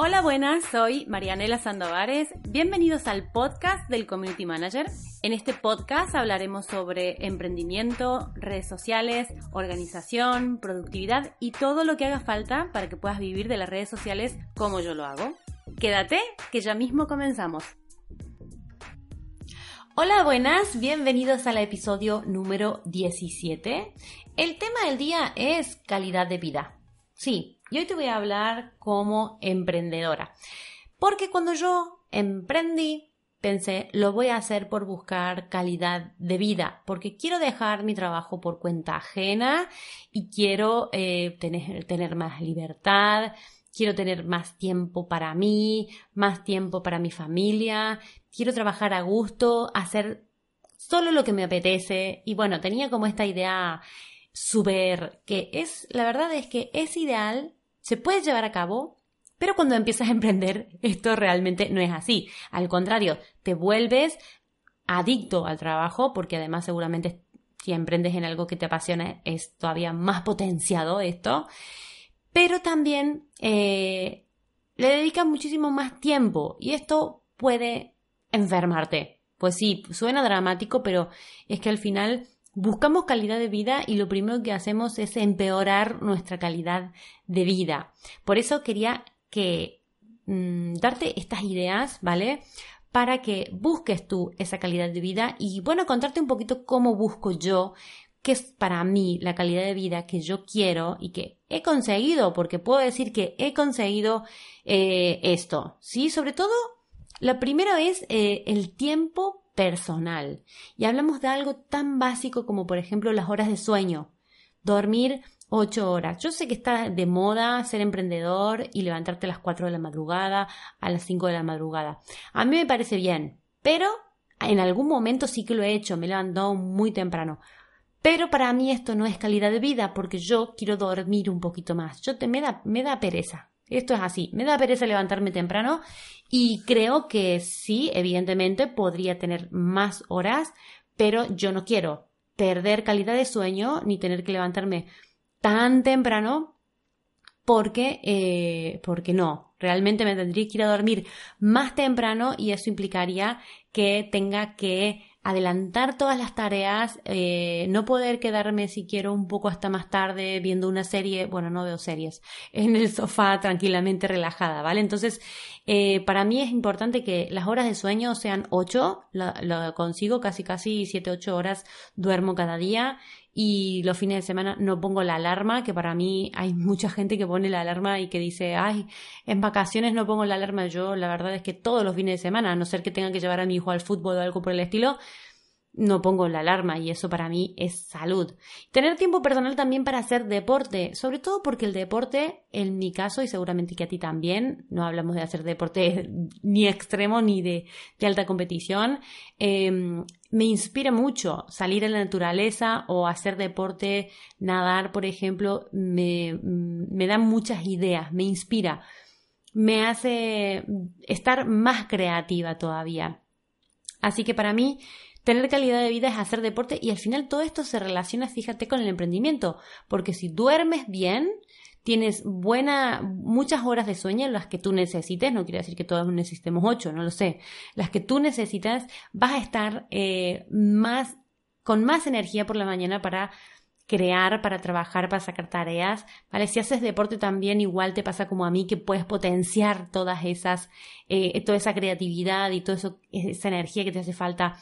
Hola, buenas, soy Marianela Sandovares. Bienvenidos al podcast del Community Manager. En este podcast hablaremos sobre emprendimiento, redes sociales, organización, productividad y todo lo que haga falta para que puedas vivir de las redes sociales como yo lo hago. Quédate, que ya mismo comenzamos. Hola, buenas, bienvenidos al episodio número 17. El tema del día es calidad de vida. Sí, y hoy te voy a hablar como emprendedora. Porque cuando yo emprendí, pensé, lo voy a hacer por buscar calidad de vida, porque quiero dejar mi trabajo por cuenta ajena y quiero eh, tener, tener más libertad, quiero tener más tiempo para mí, más tiempo para mi familia, quiero trabajar a gusto, hacer solo lo que me apetece y bueno, tenía como esta idea súper que es, la verdad es que es ideal se puede llevar a cabo, pero cuando empiezas a emprender esto realmente no es así. Al contrario, te vuelves adicto al trabajo porque además seguramente si emprendes en algo que te apasiona es todavía más potenciado esto, pero también eh, le dedicas muchísimo más tiempo y esto puede enfermarte. Pues sí, suena dramático, pero es que al final buscamos calidad de vida y lo primero que hacemos es empeorar nuestra calidad de vida. Por eso quería que mm, darte estas ideas, ¿vale? Para que busques tú esa calidad de vida y bueno, contarte un poquito cómo busco yo, qué es para mí la calidad de vida que yo quiero y que he conseguido, porque puedo decir que he conseguido eh, esto, ¿sí? Sobre todo, la primera es eh, el tiempo personal. Y hablamos de algo tan básico como por ejemplo las horas de sueño. Dormir ocho horas. Yo sé que está de moda ser emprendedor y levantarte a las 4 de la madrugada, a las 5 de la madrugada. A mí me parece bien, pero en algún momento sí que lo he hecho, me he levantado muy temprano. Pero para mí esto no es calidad de vida porque yo quiero dormir un poquito más. Yo te, me, da, me da pereza. Esto es así. Me da pereza levantarme temprano y creo que sí, evidentemente podría tener más horas, pero yo no quiero perder calidad de sueño ni tener que levantarme tan temprano porque, eh, porque no, realmente me tendría que ir a dormir más temprano y eso implicaría que tenga que adelantar todas las tareas, eh, no poder quedarme si quiero un poco hasta más tarde viendo una serie, bueno, no veo series, en el sofá tranquilamente relajada, ¿vale? Entonces, eh, para mí es importante que las horas de sueño sean ocho, lo consigo casi casi siete, ocho horas duermo cada día y los fines de semana no pongo la alarma, que para mí hay mucha gente que pone la alarma y que dice, ay, en vacaciones no pongo la alarma. Yo la verdad es que todos los fines de semana, a no ser que tenga que llevar a mi hijo al fútbol o algo por el estilo, no pongo la alarma y eso para mí es salud. Tener tiempo personal también para hacer deporte, sobre todo porque el deporte, en mi caso y seguramente que a ti también, no hablamos de hacer deporte ni extremo ni de, alta competición, em, me inspira mucho salir a la naturaleza o hacer deporte, nadar, por ejemplo, me, me da muchas ideas, me inspira, me hace estar más creativa todavía. Así que para mí, Tener calidad de vida es hacer deporte y al final todo esto se relaciona, fíjate, con el emprendimiento, porque si duermes bien, tienes buena, muchas horas de sueño, las que tú necesites, no quiere decir que todos necesitemos ocho, no lo sé, las que tú necesitas, vas a estar eh, más, con más energía por la mañana para crear, para trabajar, para sacar tareas, ¿vale? Si haces deporte también igual te pasa como a mí que puedes potenciar todas esas, eh, toda esa creatividad y toda esa energía que te hace falta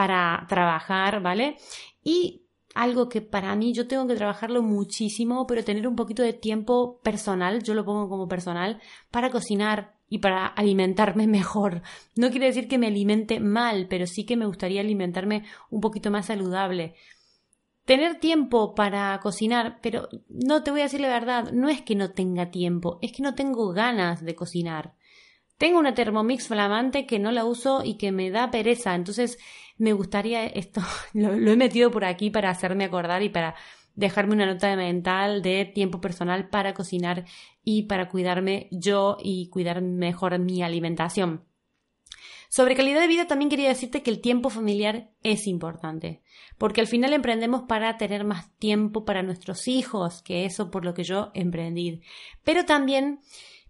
para trabajar, ¿vale? Y algo que para mí yo tengo que trabajarlo muchísimo, pero tener un poquito de tiempo personal, yo lo pongo como personal, para cocinar y para alimentarme mejor. No quiere decir que me alimente mal, pero sí que me gustaría alimentarme un poquito más saludable tener tiempo para cocinar, pero no te voy a decir la verdad, no es que no tenga tiempo, es que no tengo ganas de cocinar. Tengo una Thermomix flamante que no la uso y que me da pereza, entonces me gustaría esto, lo, lo he metido por aquí para hacerme acordar y para dejarme una nota mental de tiempo personal para cocinar y para cuidarme yo y cuidar mejor mi alimentación. Sobre calidad de vida también quería decirte que el tiempo familiar es importante, porque al final emprendemos para tener más tiempo para nuestros hijos, que eso por lo que yo emprendí. Pero también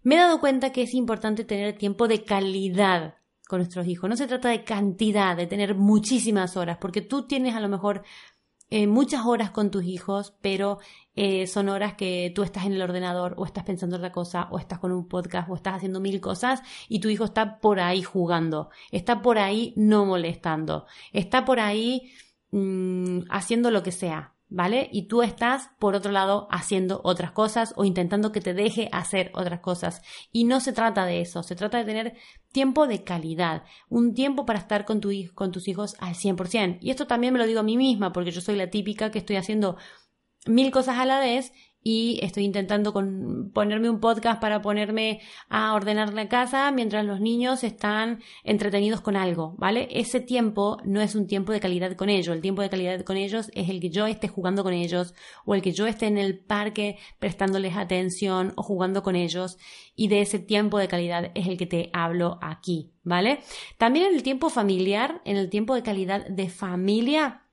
me he dado cuenta que es importante tener tiempo de calidad con nuestros hijos. No se trata de cantidad, de tener muchísimas horas, porque tú tienes a lo mejor eh, muchas horas con tus hijos, pero eh, son horas que tú estás en el ordenador o estás pensando en otra cosa o estás con un podcast o estás haciendo mil cosas y tu hijo está por ahí jugando, está por ahí no molestando, está por ahí mm, haciendo lo que sea. ¿Vale? Y tú estás, por otro lado, haciendo otras cosas o intentando que te deje hacer otras cosas. Y no se trata de eso, se trata de tener tiempo de calidad, un tiempo para estar con, tu, con tus hijos al 100%. Y esto también me lo digo a mí misma, porque yo soy la típica que estoy haciendo mil cosas a la vez y estoy intentando ponerme un podcast para ponerme a ordenar la casa mientras los niños están entretenidos con algo, ¿vale? Ese tiempo no es un tiempo de calidad con ellos, el tiempo de calidad con ellos es el que yo esté jugando con ellos o el que yo esté en el parque prestándoles atención o jugando con ellos y de ese tiempo de calidad es el que te hablo aquí, ¿vale? También en el tiempo familiar, en el tiempo de calidad de familia,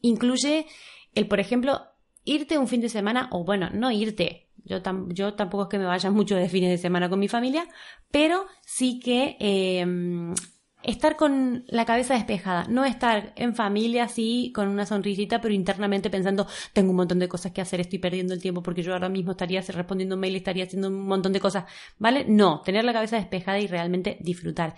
incluye el, por ejemplo, irte un fin de semana, o bueno, no irte, yo, yo tampoco es que me vaya mucho de fines de semana con mi familia, pero sí que em, estar con la cabeza despejada, no estar en familia así con una sonrisita, pero internamente pensando, tengo un montón de cosas que hacer, estoy perdiendo el tiempo porque yo ahora mismo estaría respondiendo mail, estaría haciendo un montón de cosas, ¿vale? No, tener la cabeza despejada y realmente disfrutar.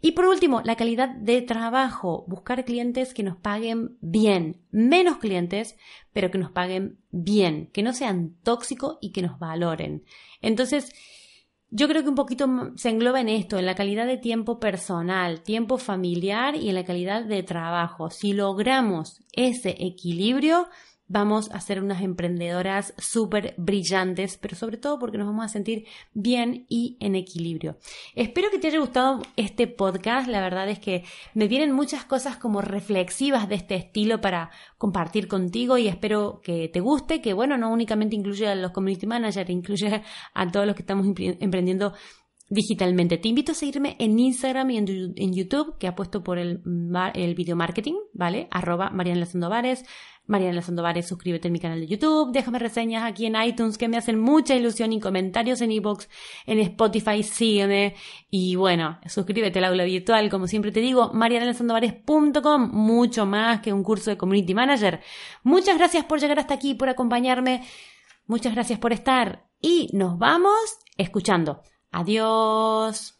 Y por último, la calidad de trabajo. Buscar clientes que nos paguen bien. Menos clientes, pero que nos paguen bien. Que no sean tóxicos y que nos valoren. Entonces, yo creo que un poquito se engloba en esto, en la calidad de tiempo personal, tiempo familiar y en la calidad de trabajo. Si logramos ese equilibrio, vamos a ser unas emprendedoras súper brillantes, pero sobre todo porque nos vamos a sentir bien y en equilibrio. Espero que te haya gustado este podcast. La verdad es que me vienen muchas cosas como reflexivas de este estilo para compartir contigo y espero que te guste, que bueno, no únicamente incluye a los community managers, incluye a todos los que estamos emprendiendo digitalmente. Te invito a seguirme en Instagram y en, YouTube, que apuesto por el, video marketing, ¿vale? Arroba Mariana. Mariana Sandovares, suscríbete a mi canal de YouTube, déjame reseñas aquí en iTunes que me hacen mucha ilusión y comentarios en iBox, en Spotify, sígueme. Y bueno, suscríbete al aula virtual, como siempre te digo, marianasandovares.com, mucho más que un curso de Community Manager. Muchas gracias por llegar hasta aquí, por acompañarme. Muchas gracias por estar y nos vamos escuchando. Adiós.